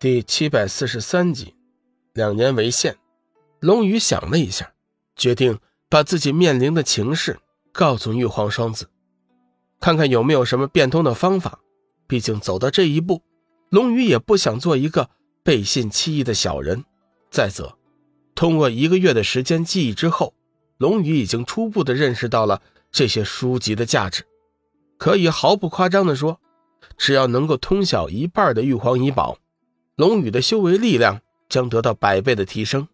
第七百四十三集，两年为限。龙宇想了一下，决定把自己面临的情势告诉玉皇双子，看看有没有什么变通的方法。毕竟走到这一步，龙宇也不想做一个背信弃义的小人。再则，通过一个月的时间记忆之后，龙宇已经初步的认识到了这些书籍的价值。可以毫不夸张的说，只要能够通晓一半的玉皇遗宝。龙宇的修为力量将得到百倍的提升，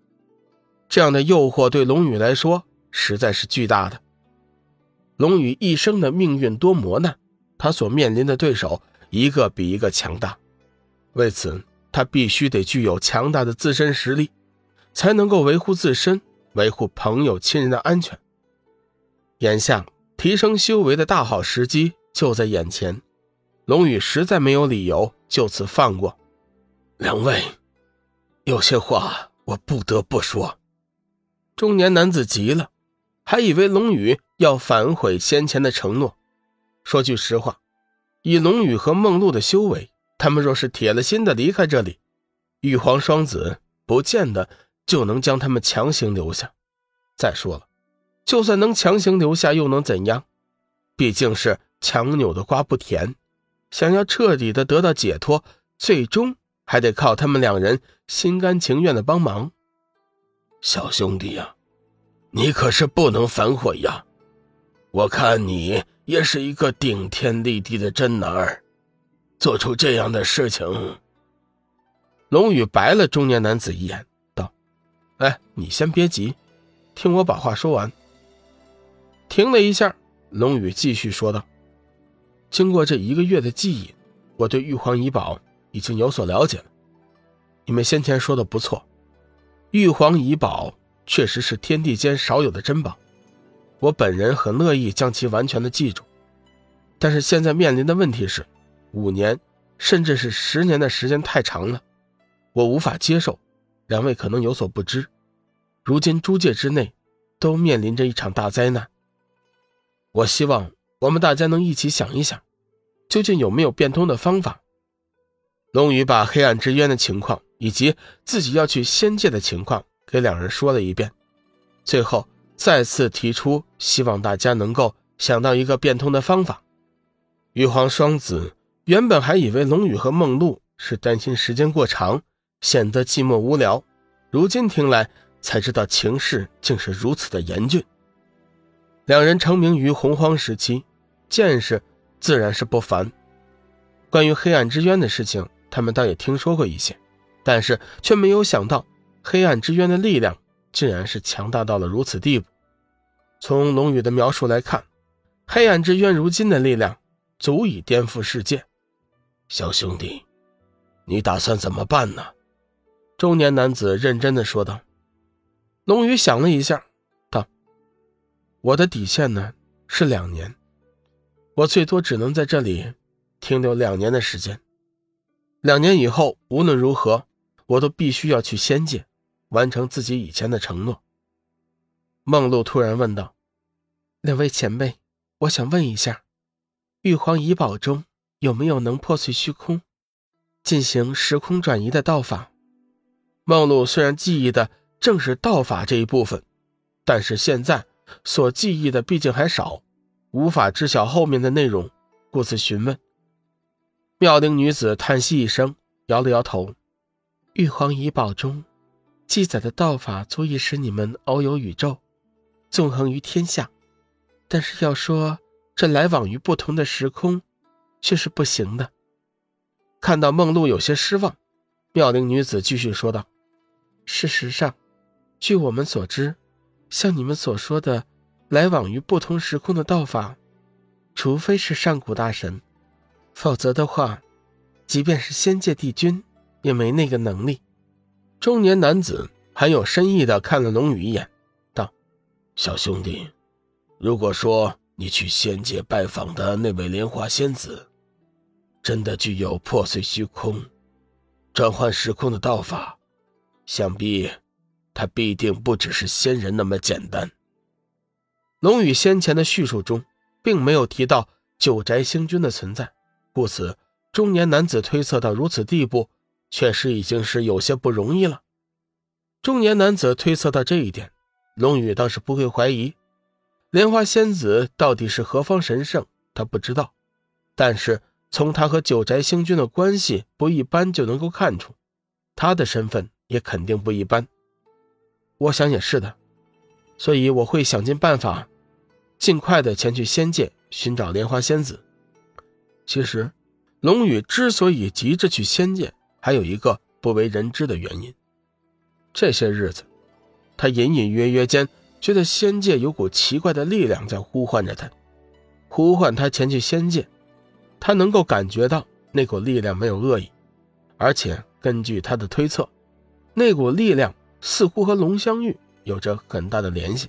这样的诱惑对龙宇来说实在是巨大的。龙宇一生的命运多磨难，他所面临的对手一个比一个强大，为此他必须得具有强大的自身实力，才能够维护自身、维护朋友亲人的安全。眼下提升修为的大好时机就在眼前，龙宇实在没有理由就此放过。两位，有些话我不得不说。中年男子急了，还以为龙宇要反悔先前的承诺。说句实话，以龙宇和梦露的修为，他们若是铁了心的离开这里，玉皇双子不见得就能将他们强行留下。再说了，就算能强行留下，又能怎样？毕竟是强扭的瓜不甜，想要彻底的得到解脱，最终。还得靠他们两人心甘情愿的帮忙，小兄弟呀，你可是不能反悔呀！我看你也是一个顶天立地的真男儿，做出这样的事情。龙宇白了中年男子一眼，道：“哎，你先别急，听我把话说完。”停了一下，龙宇继续说道：“经过这一个月的记忆，我对玉皇遗宝。”已经有所了解了。你们先前说的不错，玉皇遗宝确实是天地间少有的珍宝，我本人很乐意将其完全的记住。但是现在面临的问题是，五年甚至是十年的时间太长了，我无法接受。两位可能有所不知，如今诸界之内都面临着一场大灾难。我希望我们大家能一起想一想，究竟有没有变通的方法。龙宇把黑暗之渊的情况以及自己要去仙界的情况给两人说了一遍，最后再次提出希望大家能够想到一个变通的方法。玉皇双子原本还以为龙宇和梦露是担心时间过长显得寂寞无聊，如今听来才知道情势竟是如此的严峻。两人成名于洪荒时期，见识自然是不凡。关于黑暗之渊的事情。他们倒也听说过一些，但是却没有想到黑暗之渊的力量竟然是强大到了如此地步。从龙宇的描述来看，黑暗之渊如今的力量足以颠覆世界。小兄弟，你打算怎么办呢？中年男子认真的说道。龙宇想了一下，道：“我的底线呢是两年，我最多只能在这里停留两年的时间。”两年以后，无论如何，我都必须要去仙界，完成自己以前的承诺。梦露突然问道：“两位前辈，我想问一下，玉皇遗宝中有没有能破碎虚空、进行时空转移的道法？”梦露虽然记忆的正是道法这一部分，但是现在所记忆的毕竟还少，无法知晓后面的内容，故此询问。妙龄女子叹息一声，摇了摇头。玉皇遗宝中记载的道法足以使你们遨游宇宙，纵横于天下，但是要说这来往于不同的时空，却是不行的。看到梦露有些失望，妙龄女子继续说道：“事实上，据我们所知，像你们所说的来往于不同时空的道法，除非是上古大神。”否则的话，即便是仙界帝君也没那个能力。中年男子很有深意的看了龙宇一眼，道：“小兄弟，如果说你去仙界拜访的那位莲花仙子，真的具有破碎虚空、转换时空的道法，想必他必定不只是仙人那么简单。”龙宇先前的叙述中，并没有提到九宅星君的存在。故此，中年男子推测到如此地步，确实已经是有些不容易了。中年男子推测到这一点，龙宇倒是不会怀疑。莲花仙子到底是何方神圣，他不知道，但是从他和九宅星君的关系不一般就能够看出，他的身份也肯定不一般。我想也是的，所以我会想尽办法，尽快的前去仙界寻找莲花仙子。其实，龙宇之所以急着去仙界，还有一个不为人知的原因。这些日子，他隐隐约约间。觉得仙界有股奇怪的力量在呼唤着他，呼唤他前去仙界。他能够感觉到那股力量没有恶意，而且根据他的推测，那股力量似乎和龙香玉有着很大的联系。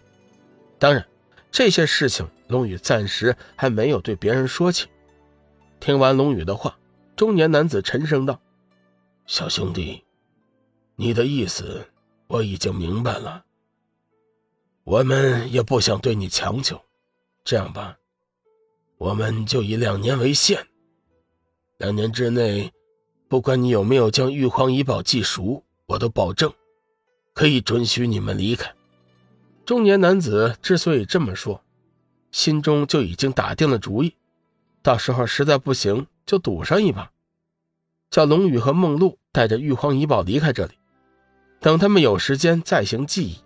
当然，这些事情龙宇暂时还没有对别人说起。听完龙宇的话，中年男子沉声道：“小兄弟，你的意思我已经明白了。”我们也不想对你强求，这样吧，我们就以两年为限。两年之内，不管你有没有将玉皇遗宝记熟，我都保证可以准许你们离开。中年男子之所以这么说，心中就已经打定了主意，到时候实在不行就赌上一把，叫龙宇和梦露带着玉皇遗宝离开这里，等他们有时间再行记忆。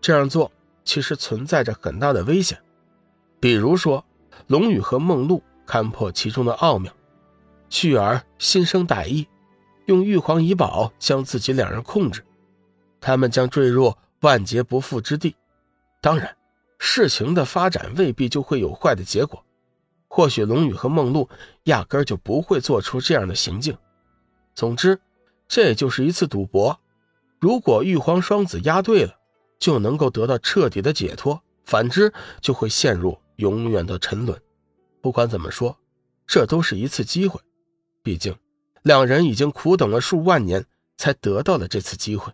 这样做。其实存在着很大的危险，比如说，龙宇和梦露看破其中的奥妙，继而心生歹意，用玉皇遗宝将自己两人控制，他们将坠入万劫不复之地。当然，事情的发展未必就会有坏的结果，或许龙宇和梦露压根就不会做出这样的行径。总之，这就是一次赌博。如果玉皇双子押对了。就能够得到彻底的解脱，反之就会陷入永远的沉沦。不管怎么说，这都是一次机会，毕竟两人已经苦等了数万年才得到了这次机会。